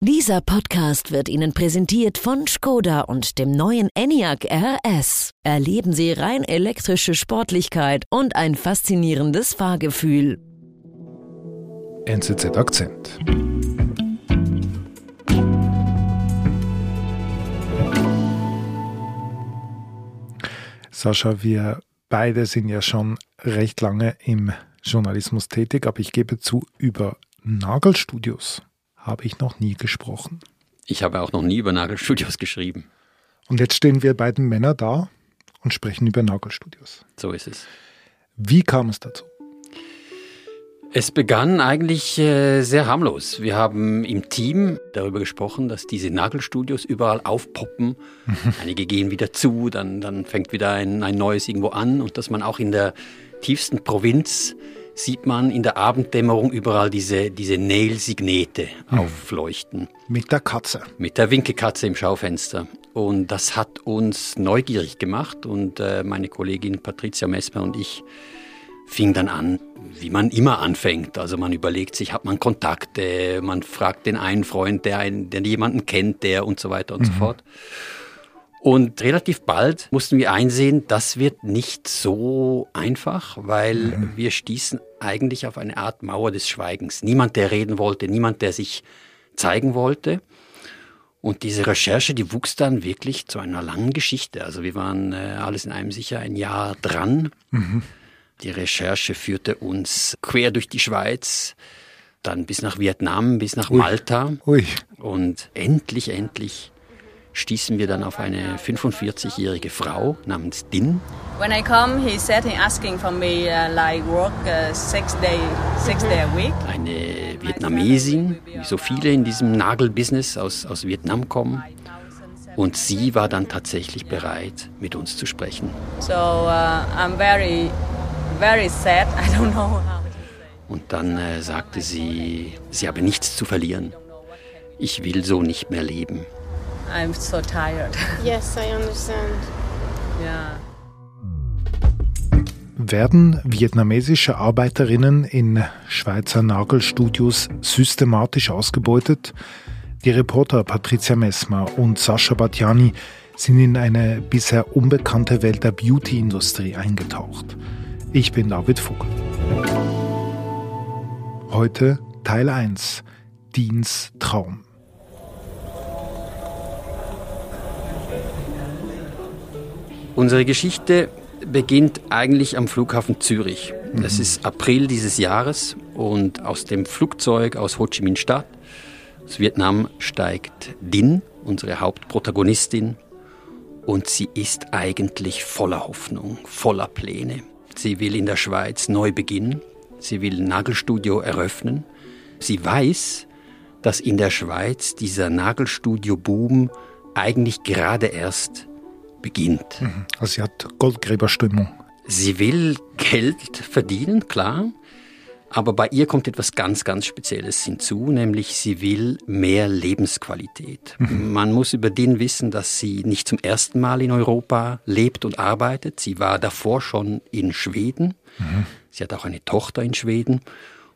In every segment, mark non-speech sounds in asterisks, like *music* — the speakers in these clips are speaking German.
Dieser Podcast wird Ihnen präsentiert von Skoda und dem neuen Enyaq RS. Erleben Sie rein elektrische Sportlichkeit und ein faszinierendes Fahrgefühl. NZZ Akzent. Sascha, wir beide sind ja schon recht lange im Journalismus tätig, aber ich gebe zu, über Nagelstudios habe ich noch nie gesprochen. Ich habe auch noch nie über Nagelstudios geschrieben. Und jetzt stehen wir beiden Männer da und sprechen über Nagelstudios. So ist es. Wie kam es dazu? Es begann eigentlich äh, sehr harmlos. Wir haben im Team darüber gesprochen, dass diese Nagelstudios überall aufpoppen. Einige gehen wieder zu, dann, dann fängt wieder ein, ein neues irgendwo an und dass man auch in der tiefsten Provinz sieht man in der Abenddämmerung überall diese, diese Nail-Signete hm. aufleuchten. Mit der Katze. Mit der Winkelkatze im Schaufenster. Und das hat uns neugierig gemacht und äh, meine Kollegin Patricia Messmer und ich fing dann an, wie man immer anfängt. Also man überlegt sich, hat man Kontakte, man fragt den einen Freund, der, einen, der jemanden kennt, der und so weiter und mhm. so fort. Und relativ bald mussten wir einsehen, das wird nicht so einfach, weil mhm. wir stießen eigentlich auf eine Art Mauer des Schweigens. Niemand, der reden wollte, niemand, der sich zeigen wollte. Und diese Recherche, die wuchs dann wirklich zu einer langen Geschichte. Also wir waren äh, alles in einem sicher ein Jahr dran. Mhm. Die Recherche führte uns quer durch die Schweiz, dann bis nach Vietnam, bis nach Ui. Malta. Ui. Und endlich, endlich stießen wir dann auf eine 45-jährige Frau namens Din. When I come, he said he asking for me uh, like work uh, six day, six day a week. Eine Vietnamesin, wie so viele in diesem Nagelbusiness aus, aus Vietnam kommen. Und sie war dann tatsächlich bereit, mit uns zu sprechen. So uh, I'm very, very sad. *laughs* I don't know how. Und dann äh, sagte sie, sie habe nichts zu verlieren. Ich will so nicht mehr leben. I'm so tired. Yes, I understand. Ja. Werden vietnamesische Arbeiterinnen in Schweizer Nagelstudios systematisch ausgebeutet? Die Reporter Patricia Messmer und Sascha Batjani sind in eine bisher unbekannte Welt der Beauty-Industrie eingetaucht. Ich bin David Vogel. Heute Teil 1 Deans Traum. Unsere Geschichte beginnt eigentlich am Flughafen Zürich. Mhm. Es ist April dieses Jahres und aus dem Flugzeug aus Ho Chi Minh Stadt, aus Vietnam, steigt Din, unsere Hauptprotagonistin, und sie ist eigentlich voller Hoffnung, voller Pläne. Sie will in der Schweiz neu beginnen, sie will ein Nagelstudio eröffnen. Sie weiß, dass in der Schweiz dieser Nagelstudio-Boom eigentlich gerade erst beginnt. Mhm. Also sie hat Goldgräberstimmung. Sie will Geld verdienen, klar. Aber bei ihr kommt etwas ganz, ganz Spezielles hinzu, nämlich sie will mehr Lebensqualität. Mhm. Man muss über den wissen, dass sie nicht zum ersten Mal in Europa lebt und arbeitet. Sie war davor schon in Schweden. Mhm. Sie hat auch eine Tochter in Schweden.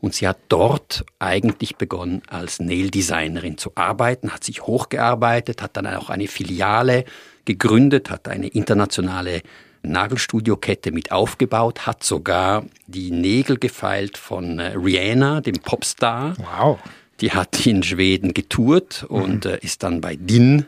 Und sie hat dort eigentlich begonnen, als Nail-Designerin zu arbeiten, hat sich hochgearbeitet, hat dann auch eine Filiale gegründet, hat eine internationale Nagelstudio-Kette mit aufgebaut, hat sogar die Nägel gefeilt von äh, Rihanna, dem Popstar. Wow. Die hat in Schweden getourt und mhm. äh, ist dann bei DIN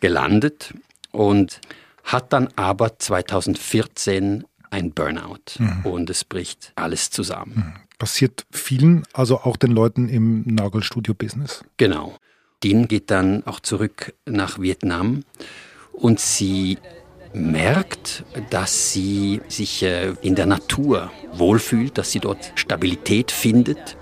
gelandet und hat dann aber 2014 ein Burnout mhm. und es bricht alles zusammen. Passiert vielen, also auch den Leuten im Nagelstudio-Business. Genau. Din geht dann auch zurück nach Vietnam und sie merkt, dass sie sich äh, in der Natur wohlfühlt, dass sie dort Stabilität findet.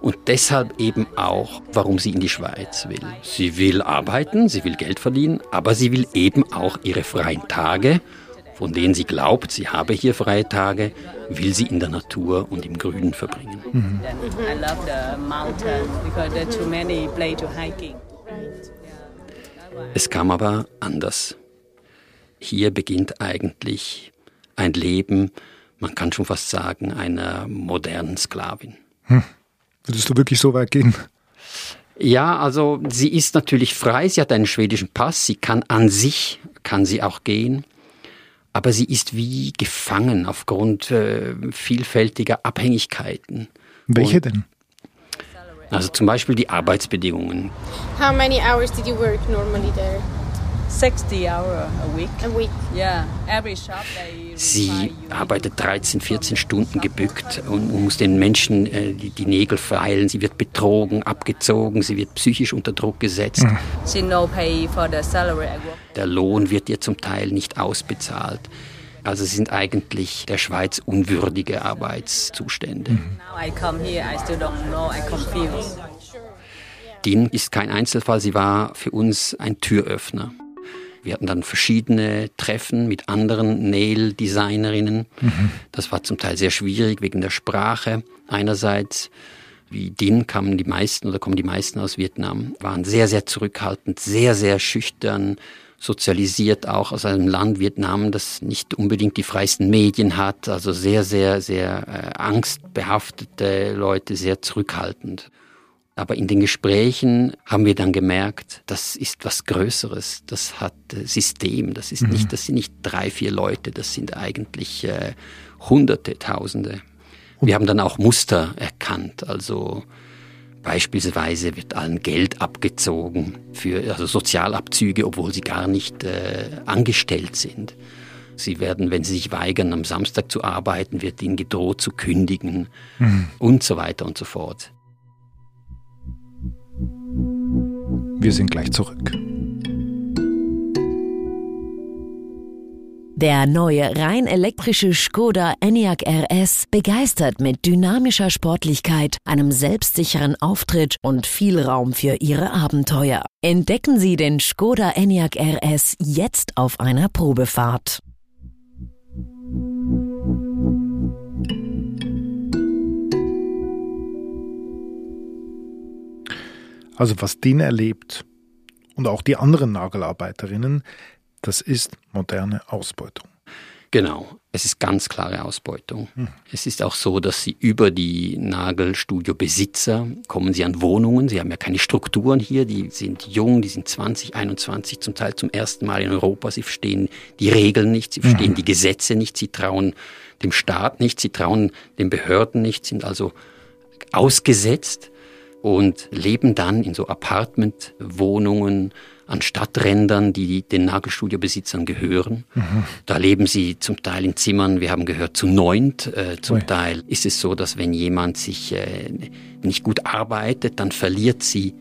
Und deshalb eben auch, warum sie in die Schweiz will. Sie will arbeiten, sie will Geld verdienen, aber sie will eben auch ihre freien Tage von denen sie glaubt, sie habe hier freie Tage, will sie in der Natur und im Grünen verbringen. Mhm. Es kam aber anders. Hier beginnt eigentlich ein Leben man kann schon fast sagen, einer modernen Sklavin. Hm. Würdest du wirklich so weit gehen? Ja, also sie ist natürlich frei, sie hat einen schwedischen Pass, sie kann an sich, kann sie auch gehen, aber sie ist wie gefangen aufgrund äh, vielfältiger Abhängigkeiten. Welche Und, denn? Also zum Beispiel die Arbeitsbedingungen. How many hours did you work normally there? 60 hours a week. A week. Yeah, every shop they Sie arbeitet 13, 14 Stunden gebückt und muss den Menschen äh, die, die, Nägel feilen. Sie wird betrogen, abgezogen, sie wird psychisch unter Druck gesetzt. Mhm. No pay for the salary. Der Lohn wird ihr zum Teil nicht ausbezahlt. Also sie sind eigentlich der Schweiz unwürdige Arbeitszustände. Mhm. Din ist kein Einzelfall, sie war für uns ein Türöffner. Wir hatten dann verschiedene Treffen mit anderen Nail-Designerinnen. Mhm. Das war zum Teil sehr schwierig wegen der Sprache. Einerseits, wie Din kamen die meisten oder kommen die meisten aus Vietnam, waren sehr, sehr zurückhaltend, sehr, sehr schüchtern, sozialisiert auch aus einem Land Vietnam, das nicht unbedingt die freisten Medien hat, also sehr, sehr, sehr äh, angstbehaftete Leute, sehr zurückhaltend. Aber in den Gesprächen haben wir dann gemerkt, das ist was Größeres, das hat äh, System, das ist mhm. nicht, das sind nicht drei, vier Leute, das sind eigentlich äh, Hunderte, Tausende. Wir haben dann auch Muster erkannt, also Beispielsweise wird allen Geld abgezogen für also Sozialabzüge, obwohl sie gar nicht äh, angestellt sind. Sie werden, wenn sie sich weigern, am Samstag zu arbeiten, wird ihnen gedroht zu kündigen mhm. und so weiter und so fort. Wir sind gleich zurück. Der neue rein elektrische Skoda Enyaq RS begeistert mit dynamischer Sportlichkeit, einem selbstsicheren Auftritt und viel Raum für Ihre Abenteuer. Entdecken Sie den Skoda Enyaq RS jetzt auf einer Probefahrt. Also was den erlebt und auch die anderen Nagelarbeiterinnen, das ist moderne Ausbeutung. Genau, es ist ganz klare Ausbeutung. Hm. Es ist auch so, dass sie über die Nagelstudio-Besitzer kommen sie an Wohnungen. Sie haben ja keine Strukturen hier. Die sind jung, die sind 20, 21, zum Teil zum ersten Mal in Europa. Sie verstehen die Regeln nicht, sie verstehen mhm. die Gesetze nicht, sie trauen dem Staat nicht, sie trauen den Behörden nicht, sind also ausgesetzt und leben dann in so Apartmentwohnungen an Stadträndern, die den Nagelstudiobesitzern gehören. Mhm. Da leben sie zum Teil in Zimmern, wir haben gehört, zu neunt. Äh, zum Ui. Teil ist es so, dass wenn jemand sich äh, nicht gut arbeitet, dann verliert sie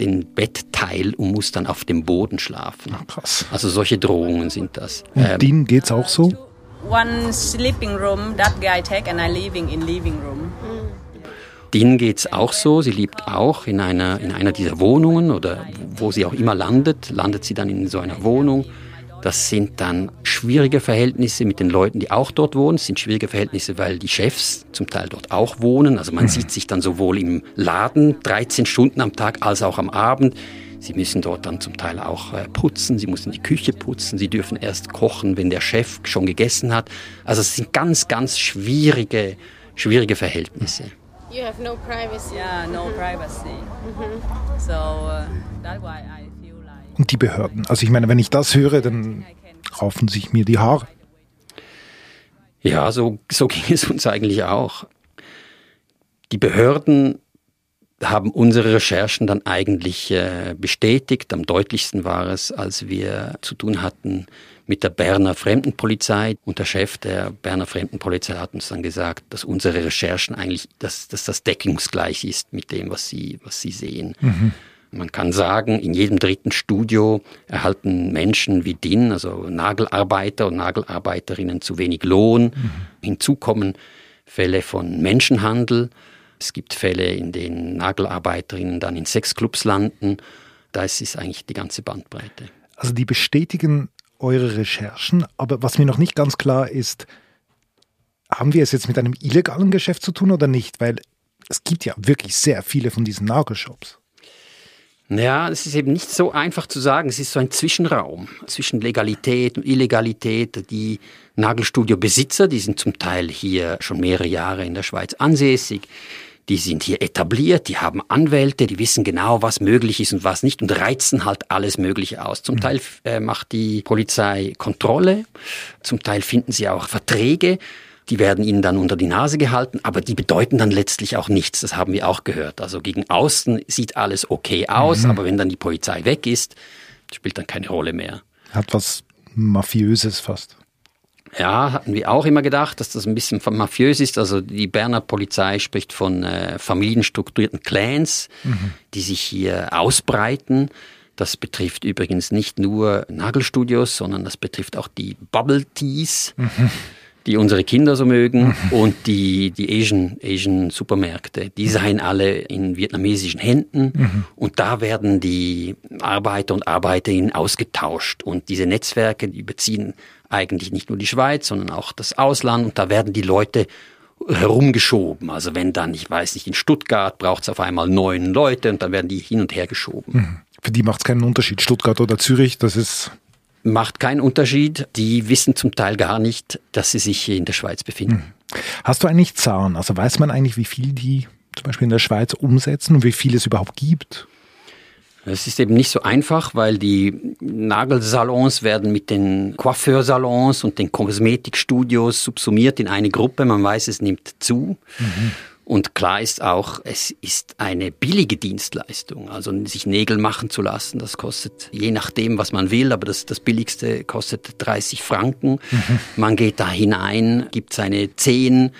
den Bettteil und muss dann auf dem Boden schlafen. Ach, krass. Also solche Drohungen sind das. Und ähm, denen geht's auch so? One sleeping room, that guy take and I living in living room. Denen geht's auch so. Sie lebt auch in einer, in einer dieser Wohnungen oder wo sie auch immer landet, landet sie dann in so einer Wohnung. Das sind dann schwierige Verhältnisse mit den Leuten, die auch dort wohnen. Es sind schwierige Verhältnisse, weil die Chefs zum Teil dort auch wohnen. Also man mhm. sieht sich dann sowohl im Laden 13 Stunden am Tag als auch am Abend. Sie müssen dort dann zum Teil auch äh, putzen, sie müssen die Küche putzen, sie dürfen erst kochen, wenn der Chef schon gegessen hat. Also es sind ganz, ganz schwierige, schwierige Verhältnisse. You have no privacy. Yeah, no privacy. Mhm. So uh, that's why I feel like. Und die Behörden. Also ich meine, wenn ich das höre, dann raufen sich mir die Haare. Ja, so, so ging es uns eigentlich auch. Die Behörden haben unsere Recherchen dann eigentlich äh, bestätigt. Am deutlichsten war es, als wir zu tun hatten mit der Berner Fremdenpolizei. Und der Chef der Berner Fremdenpolizei hat uns dann gesagt, dass unsere Recherchen eigentlich, dass, dass das deckungsgleich ist mit dem, was sie, was sie sehen. Mhm. Man kann sagen, in jedem dritten Studio erhalten Menschen wie DIN, also Nagelarbeiter und Nagelarbeiterinnen, zu wenig Lohn. Mhm. Hinzu kommen Fälle von Menschenhandel. Es gibt Fälle, in denen Nagelarbeiterinnen dann in Sexclubs landen. Da ist es eigentlich die ganze Bandbreite. Also die bestätigen eure Recherchen, aber was mir noch nicht ganz klar ist, haben wir es jetzt mit einem illegalen Geschäft zu tun oder nicht? Weil es gibt ja wirklich sehr viele von diesen Nagelshops. Ja, es ist eben nicht so einfach zu sagen. Es ist so ein Zwischenraum zwischen Legalität und Illegalität. Die Nagelstudio-Besitzer, die sind zum Teil hier schon mehrere Jahre in der Schweiz ansässig. Die sind hier etabliert, die haben Anwälte, die wissen genau, was möglich ist und was nicht und reizen halt alles Mögliche aus. Zum mhm. Teil äh, macht die Polizei Kontrolle, zum Teil finden sie auch Verträge, die werden ihnen dann unter die Nase gehalten, aber die bedeuten dann letztlich auch nichts. Das haben wir auch gehört. Also gegen außen sieht alles okay aus, mhm. aber wenn dann die Polizei weg ist, spielt dann keine Rolle mehr. Hat was Mafiöses fast. Ja, hatten wir auch immer gedacht, dass das ein bisschen mafiös ist. Also die Berner Polizei spricht von äh, familienstrukturierten Clans, mhm. die sich hier ausbreiten. Das betrifft übrigens nicht nur Nagelstudios, sondern das betrifft auch die Bubble Teas. Mhm die unsere Kinder so mögen und die, die Asian, Asian Supermärkte. Die seien alle in vietnamesischen Händen mhm. und da werden die Arbeiter und Arbeiterinnen ausgetauscht und diese Netzwerke, die beziehen eigentlich nicht nur die Schweiz, sondern auch das Ausland und da werden die Leute herumgeschoben. Also wenn dann, ich weiß nicht, in Stuttgart braucht es auf einmal neun Leute und dann werden die hin und her geschoben. Mhm. Für die macht es keinen Unterschied, Stuttgart oder Zürich, das ist macht keinen Unterschied. Die wissen zum Teil gar nicht, dass sie sich hier in der Schweiz befinden. Hm. Hast du eigentlich Zahlen? Also weiß man eigentlich, wie viel die zum Beispiel in der Schweiz umsetzen und wie viel es überhaupt gibt? Es ist eben nicht so einfach, weil die Nagelsalons werden mit den Coiffeursalons und den Kosmetikstudios subsumiert in eine Gruppe. Man weiß, es nimmt zu. Mhm. Und klar ist auch, es ist eine billige Dienstleistung. Also sich Nägel machen zu lassen, das kostet je nachdem, was man will, aber das, das billigste kostet 30 Franken. Mhm. Man geht da hinein, gibt seine Zehen,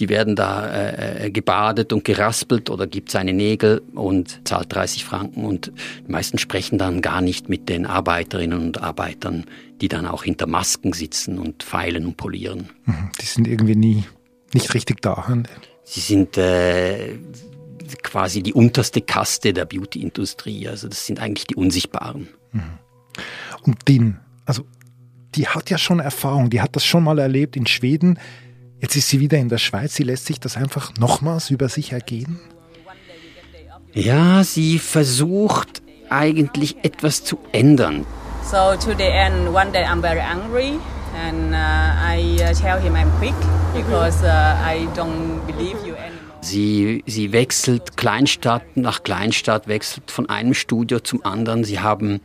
die werden da äh, äh gebadet und geraspelt oder gibt seine Nägel und zahlt 30 Franken. Und die meisten sprechen dann gar nicht mit den Arbeiterinnen und Arbeitern, die dann auch hinter Masken sitzen und feilen und polieren. Mhm. Die sind irgendwie nie nicht richtig da. Sie sind äh, quasi die unterste Kaste der Beauty-Industrie. Also das sind eigentlich die Unsichtbaren. Mhm. Und den, also die hat ja schon Erfahrung, die hat das schon mal erlebt in Schweden. Jetzt ist sie wieder in der Schweiz. Sie lässt sich das einfach nochmals über sich ergehen? Ja, sie versucht eigentlich etwas zu ändern. So to the end, one day I'm very angry and uh, I uh, tell him I'm quick because uh, I don't believe you anymore. Sie, sie wechselt Kleinstadt nach Kleinstadt, wechselt von einem Studio zum anderen. Sie haben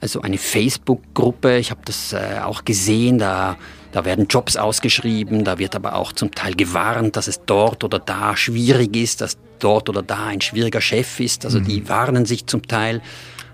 also eine Facebook-Gruppe, ich habe das äh, auch gesehen, da, da werden Jobs ausgeschrieben, da wird aber auch zum Teil gewarnt, dass es dort oder da schwierig ist, dass dort oder da ein schwieriger Chef ist. Also die mhm. warnen sich zum Teil.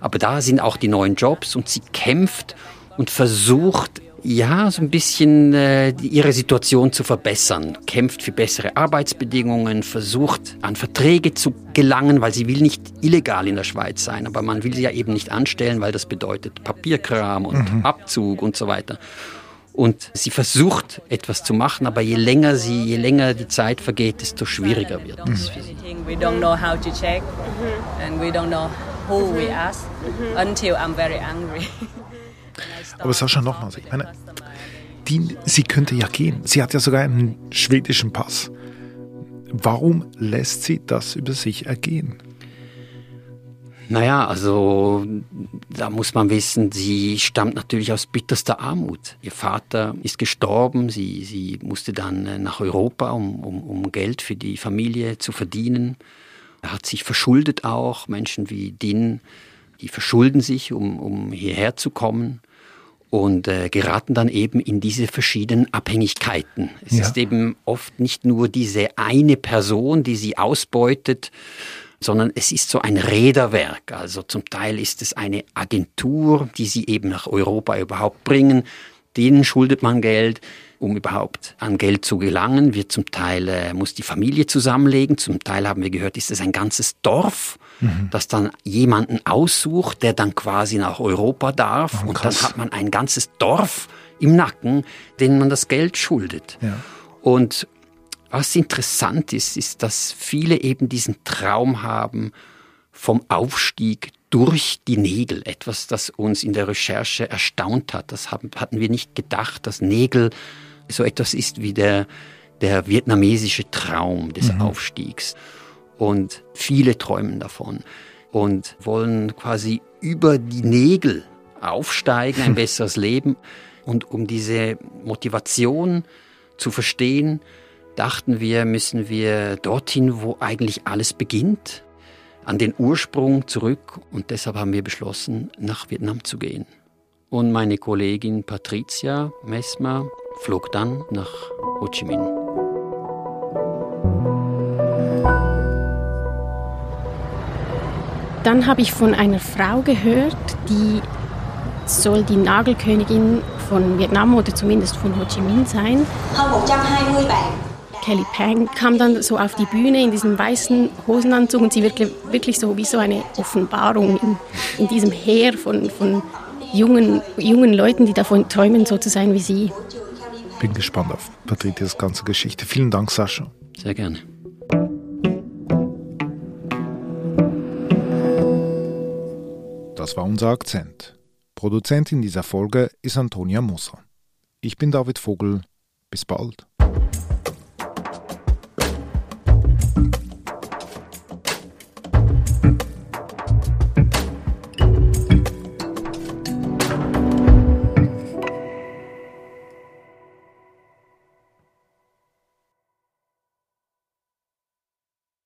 Aber da sind auch die neuen Jobs und sie kämpft und versucht ja, so ein bisschen äh, ihre Situation zu verbessern, kämpft für bessere Arbeitsbedingungen, versucht an Verträge zu gelangen, weil sie will nicht illegal in der Schweiz sein, aber man will sie ja eben nicht anstellen, weil das bedeutet Papierkram und mhm. Abzug und so weiter. Und sie versucht etwas zu machen, aber je länger sie, je länger die Zeit vergeht, desto schwieriger wird es für sie. We don't know how to check and we don't know who we ask until I'm very angry. *laughs* Aber Sascha, nochmal, ich meine, die, sie könnte ja gehen. Sie hat ja sogar einen schwedischen Pass. Warum lässt sie das über sich ergehen? Naja, also da muss man wissen, sie stammt natürlich aus bitterster Armut. Ihr Vater ist gestorben, sie, sie musste dann äh, nach Europa, um, um, um Geld für die Familie zu verdienen. Er hat sich verschuldet auch, Menschen wie Din, die verschulden sich, um, um hierher zu kommen und äh, geraten dann eben in diese verschiedenen Abhängigkeiten. Es ja. ist eben oft nicht nur diese eine Person, die sie ausbeutet, sondern es ist so ein Räderwerk. Also zum Teil ist es eine Agentur, die sie eben nach Europa überhaupt bringen. Denen schuldet man Geld, um überhaupt an Geld zu gelangen. Wird zum Teil äh, muss die Familie zusammenlegen. Zum Teil haben wir gehört, ist es ein ganzes Dorf mhm. das dann jemanden aussucht, der dann quasi nach Europa darf. Oh, und dann hat man ein ganzes Dorf im Nacken, denen man das Geld schuldet. Ja. Und was interessant ist, ist, dass viele eben diesen Traum haben vom Aufstieg durch die Nägel. Etwas, das uns in der Recherche erstaunt hat. Das hatten wir nicht gedacht, dass Nägel so etwas ist wie der, der vietnamesische Traum des mhm. Aufstiegs und viele träumen davon. und wollen quasi über die Nägel aufsteigen, ein *laughs* besseres Leben. Und um diese Motivation zu verstehen, dachten wir, müssen wir dorthin, wo eigentlich alles beginnt, an den Ursprung zurück. Und deshalb haben wir beschlossen, nach Vietnam zu gehen. Und meine Kollegin Patricia Messmer flog dann nach Ho Chi Minh. Dann habe ich von einer Frau gehört, die soll die Nagelkönigin von Vietnam oder zumindest von Ho Chi Minh sein. Kelly Pang kam dann so auf die Bühne in diesem weißen Hosenanzug und sie wirklich, wirklich so wie so eine Offenbarung in, in diesem Heer von, von jungen, jungen Leuten, die davon träumen, so zu sein wie sie. Bin gespannt auf Patricias ganze Geschichte. Vielen Dank, Sascha. Sehr gerne. Das war unser Akzent. Produzentin dieser Folge ist Antonia Moser. Ich bin David Vogel. Bis bald.